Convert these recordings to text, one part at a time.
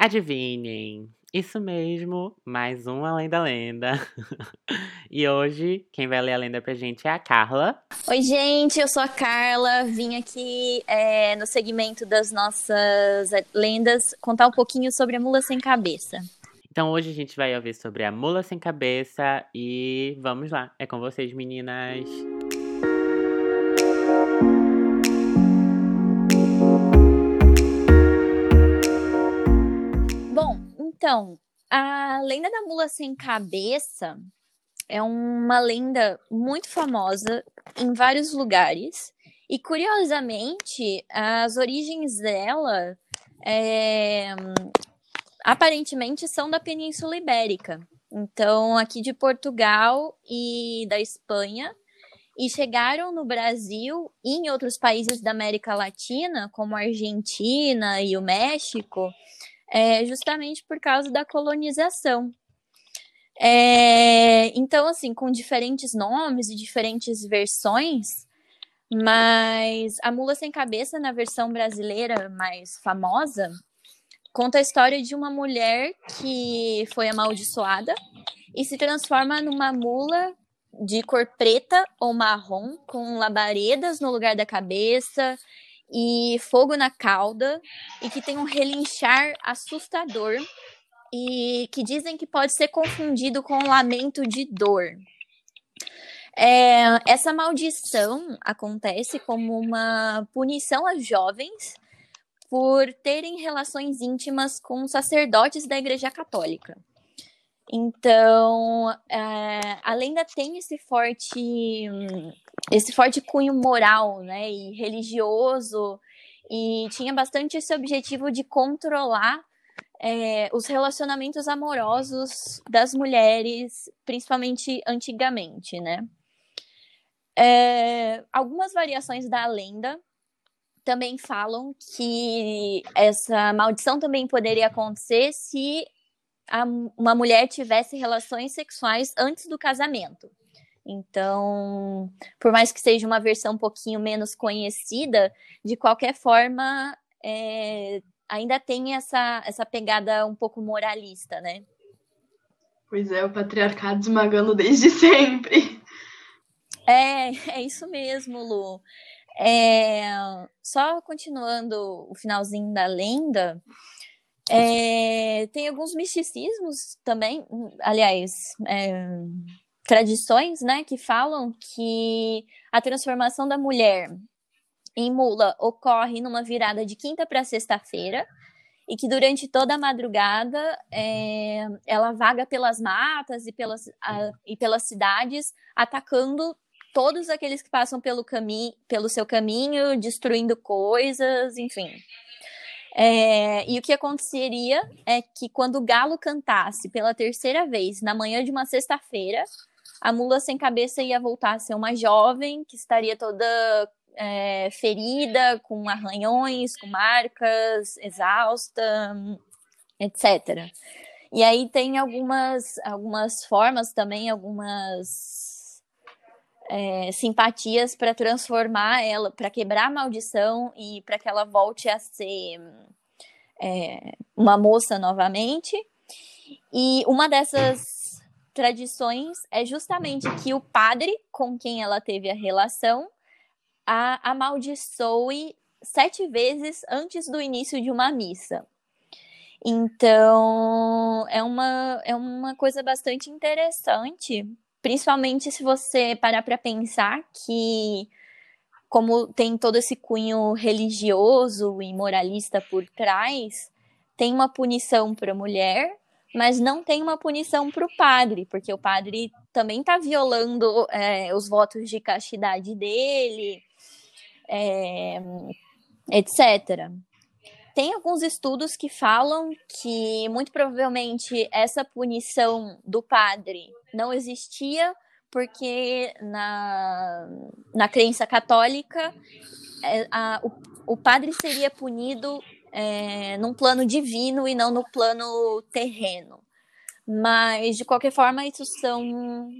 Adivinhem, isso mesmo, mais um Além da Lenda. e hoje, quem vai ler a lenda pra gente é a Carla. Oi, gente, eu sou a Carla. Vim aqui é, no segmento das nossas lendas contar um pouquinho sobre a mula sem cabeça. Então hoje a gente vai ouvir sobre a mula sem cabeça e vamos lá, é com vocês, meninas. Então, a lenda da mula sem cabeça é uma lenda muito famosa em vários lugares. E curiosamente, as origens dela é, aparentemente são da Península Ibérica. Então, aqui de Portugal e da Espanha. E chegaram no Brasil e em outros países da América Latina, como a Argentina e o México, é, justamente por causa da colonização. É, então, assim, com diferentes nomes e diferentes versões, mas a Mula Sem Cabeça, na versão brasileira mais famosa, conta a história de uma mulher que foi amaldiçoada e se transforma numa mula de cor preta ou marrom, com labaredas no lugar da cabeça e fogo na cauda e que tem um relinchar assustador e que dizem que pode ser confundido com lamento de dor. É, essa maldição acontece como uma punição aos jovens por terem relações íntimas com sacerdotes da Igreja Católica. Então, é, a lenda tem esse forte, esse forte cunho moral, né, e religioso, e tinha bastante esse objetivo de controlar é, os relacionamentos amorosos das mulheres, principalmente antigamente, né. É, algumas variações da lenda também falam que essa maldição também poderia acontecer se a, uma mulher tivesse relações sexuais antes do casamento. Então, por mais que seja uma versão um pouquinho menos conhecida, de qualquer forma, é, ainda tem essa, essa pegada um pouco moralista, né? Pois é, o patriarcado esmagando desde sempre. É, é isso mesmo, Lu. É, só continuando o finalzinho da lenda, é, tem alguns misticismos também, aliás, é, tradições, né, que falam que a transformação da mulher em mula ocorre numa virada de quinta para sexta-feira e que durante toda a madrugada é, ela vaga pelas matas e pelas, a, e pelas cidades, atacando todos aqueles que passam pelo, caminho, pelo seu caminho, destruindo coisas, enfim. É, e o que aconteceria é que quando o galo cantasse pela terceira vez na manhã de uma sexta-feira, a mula sem cabeça ia voltar a ser uma jovem que estaria toda é, ferida, com arranhões, com marcas, exausta, etc. E aí tem algumas, algumas formas também, algumas é, simpatias para transformar ela, para quebrar a maldição e para que ela volte a ser é, uma moça novamente. E uma dessas tradições é justamente que o padre com quem ela teve a relação a amaldiçoe sete vezes antes do início de uma missa. Então, é uma, é uma coisa bastante interessante, Principalmente se você parar para pensar que, como tem todo esse cunho religioso e moralista por trás, tem uma punição para a mulher, mas não tem uma punição para o padre, porque o padre também está violando é, os votos de castidade dele, é, etc. Tem alguns estudos que falam que muito provavelmente essa punição do padre não existia porque na, na crença católica é, a, o, o padre seria punido é, num plano divino e não no plano terreno. Mas, de qualquer forma, isso são.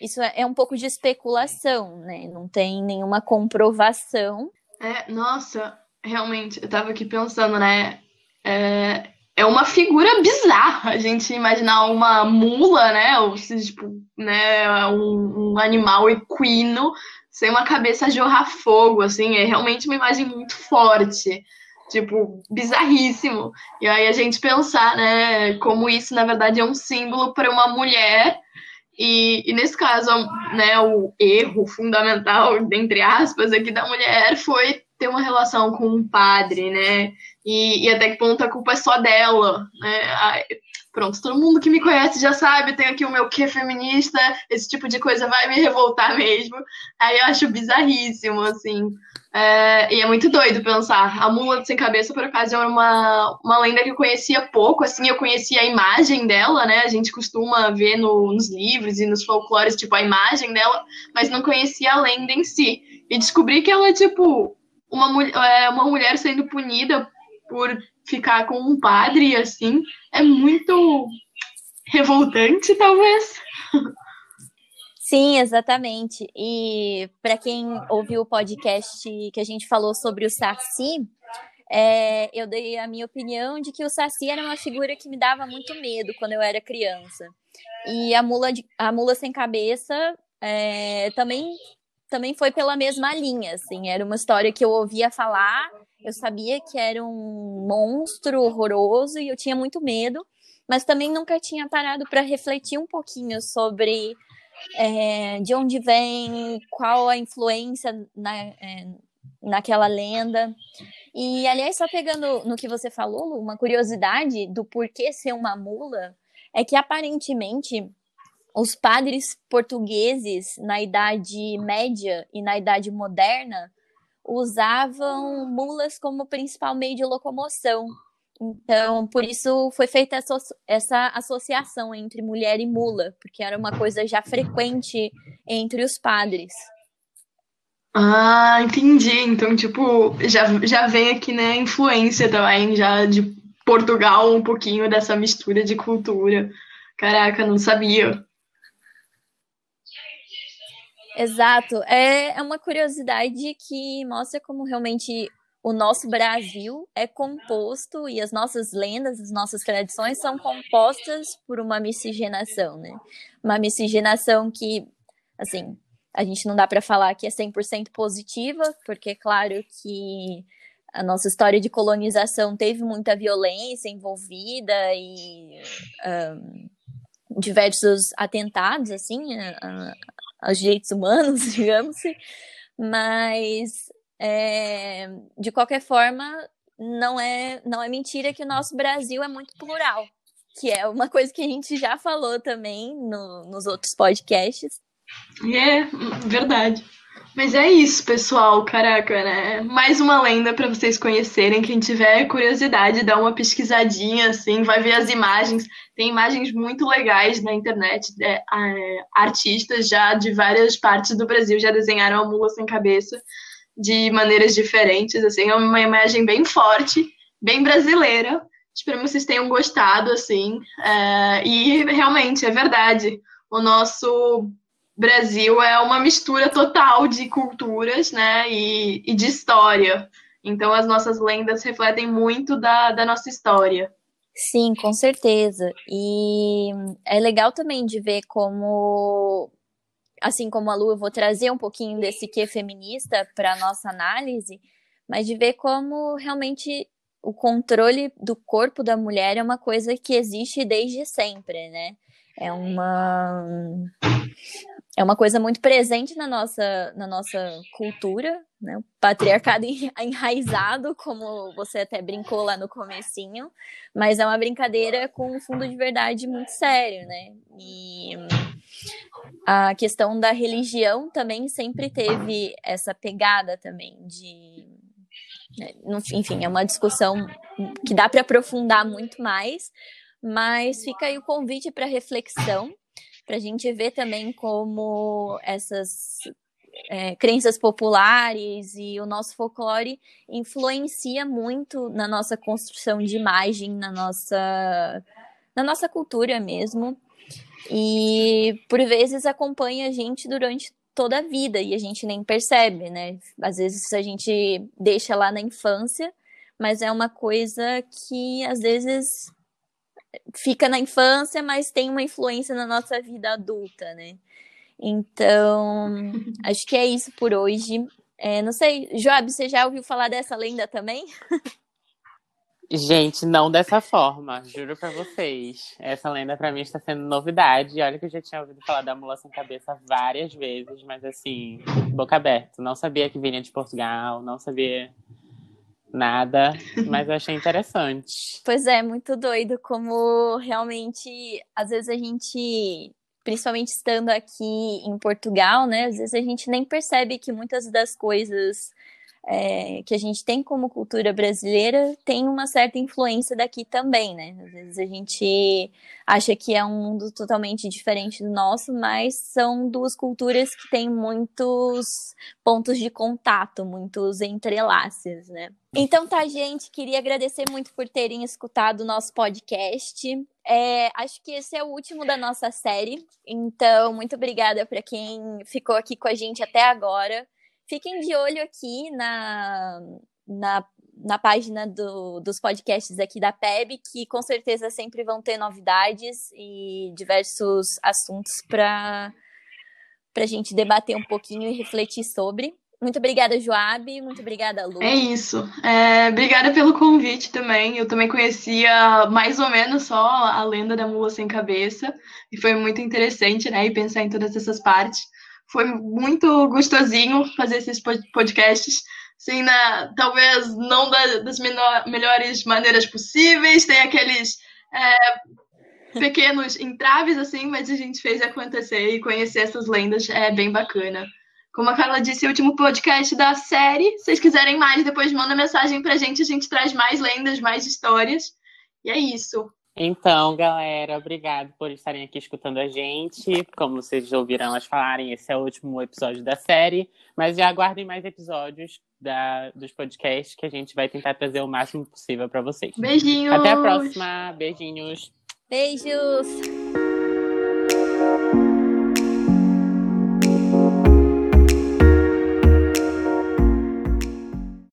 Isso é, é um pouco de especulação, né? Não tem nenhuma comprovação. É, nossa, realmente, eu tava aqui pensando, né? é, é uma figura bizarra a gente imaginar uma mula, né? Ou tipo, né, um, um animal equino sem uma cabeça jorrar fogo, assim, é realmente uma imagem muito forte tipo, bizarríssimo. E aí a gente pensar, né, como isso na verdade é um símbolo para uma mulher. E, e, nesse caso, né, o erro fundamental, entre aspas, aqui da mulher foi ter uma relação com um padre, né? E, e até que ponto a culpa é só dela, né? Ai, pronto, todo mundo que me conhece já sabe, tem aqui o meu que feminista, esse tipo de coisa vai me revoltar mesmo. Aí eu acho bizarríssimo, assim. É, e é muito doido pensar. A mula sem cabeça, por acaso, é uma, uma lenda que eu conhecia pouco, assim, eu conhecia a imagem dela, né? A gente costuma ver no, nos livros e nos folclores, tipo, a imagem dela, mas não conhecia a lenda em si. E descobri que ela é, tipo, uma, é, uma mulher sendo punida por ficar com um padre, assim, é muito revoltante, talvez. Sim, exatamente. E para quem ouviu o podcast que a gente falou sobre o Saci, é, eu dei a minha opinião de que o Saci era uma figura que me dava muito medo quando eu era criança. E a mula, de, a mula sem cabeça é, também, também foi pela mesma linha. Assim, era uma história que eu ouvia falar, eu sabia que era um monstro horroroso e eu tinha muito medo, mas também nunca tinha parado para refletir um pouquinho sobre é, de onde vem, qual a influência na, é, naquela lenda. E, aliás, só pegando no que você falou, Lu, uma curiosidade do porquê ser uma mula é que aparentemente os padres portugueses na Idade Média e na Idade Moderna usavam mulas como principal meio de locomoção. Então, por isso foi feita essa associação entre mulher e mula, porque era uma coisa já frequente entre os padres. Ah, entendi. Então, tipo, já, já vem aqui, né, influência também, já de Portugal, um pouquinho dessa mistura de cultura. Caraca, não sabia. Exato. É, é uma curiosidade que mostra como realmente o nosso Brasil é composto e as nossas lendas, as nossas tradições são compostas por uma miscigenação, né? Uma miscigenação que, assim, a gente não dá para falar que é 100% positiva, porque é claro que a nossa história de colonização teve muita violência envolvida e um, diversos atentados, assim, a, aos direitos humanos, digamos, mas é, de qualquer forma, não é, não é mentira que o nosso Brasil é muito plural, que é uma coisa que a gente já falou também no, nos outros podcasts. É, verdade. Mas é isso, pessoal. Caraca, né? Mais uma lenda para vocês conhecerem. Quem tiver curiosidade, dá uma pesquisadinha, assim, vai ver as imagens. Tem imagens muito legais na internet. É, é, artistas já de várias partes do Brasil já desenharam a mula sem cabeça de maneiras diferentes, assim, é uma imagem bem forte, bem brasileira. Espero que vocês tenham gostado, assim. É, e realmente, é verdade. O nosso Brasil é uma mistura total de culturas, né? E, e de história. Então, as nossas lendas refletem muito da, da nossa história. Sim, com certeza. E é legal também de ver como assim como a Lu, eu vou trazer um pouquinho desse que feminista para a nossa análise, mas de ver como realmente o controle do corpo da mulher é uma coisa que existe desde sempre, né? É uma é uma coisa muito presente na nossa, na nossa cultura, né? O patriarcado enraizado, como você até brincou lá no comecinho, mas é uma brincadeira com um fundo de verdade muito sério, né? E a questão da religião também sempre teve essa pegada também de né, enfim, é uma discussão que dá para aprofundar muito mais, mas fica aí o convite para reflexão, para a gente ver também como essas é, crenças populares e o nosso folclore influencia muito na nossa construção de imagem, na nossa, na nossa cultura mesmo. E por vezes acompanha a gente durante toda a vida e a gente nem percebe, né? Às vezes a gente deixa lá na infância, mas é uma coisa que às vezes fica na infância, mas tem uma influência na nossa vida adulta, né? Então, acho que é isso por hoje. É, não sei, Joab, você já ouviu falar dessa lenda também? Gente, não dessa forma, juro pra vocês. Essa lenda pra mim está sendo novidade. Olha que eu já tinha ouvido falar da mula sem cabeça várias vezes, mas assim, boca aberta. Não sabia que vinha de Portugal, não sabia nada, mas eu achei interessante. Pois é, muito doido como realmente, às vezes a gente, principalmente estando aqui em Portugal, né, às vezes a gente nem percebe que muitas das coisas é, que a gente tem como cultura brasileira tem uma certa influência daqui também, né? Às vezes a gente acha que é um mundo totalmente diferente do nosso, mas são duas culturas que têm muitos pontos de contato, muitos entrelaces, né? Então tá, gente, queria agradecer muito por terem escutado o nosso podcast. É, acho que esse é o último da nossa série, então muito obrigada para quem ficou aqui com a gente até agora. Fiquem de olho aqui na, na, na página do, dos podcasts aqui da PEB, que com certeza sempre vão ter novidades e diversos assuntos para a gente debater um pouquinho e refletir sobre. Muito obrigada, Joab. Muito obrigada, Lu. É isso. É, obrigada pelo convite também. Eu também conhecia mais ou menos só a lenda da mula sem cabeça. E foi muito interessante, né? E pensar em todas essas partes. Foi muito gostosinho fazer esses podcasts. Assim, na, talvez não da, das menor, melhores maneiras possíveis, tem aqueles é, pequenos entraves, assim, mas a gente fez acontecer e conhecer essas lendas é bem bacana. Como a Carla disse, o último podcast da série. Se vocês quiserem mais, depois manda mensagem pra gente, a gente traz mais lendas, mais histórias. E é isso. Então, galera, obrigado por estarem aqui escutando a gente. Como vocês já ouviram elas falarem, esse é o último episódio da série. Mas já aguardem mais episódios da, dos podcasts que a gente vai tentar trazer o máximo possível para vocês. Beijinhos! Até a próxima. Beijinhos! Beijos!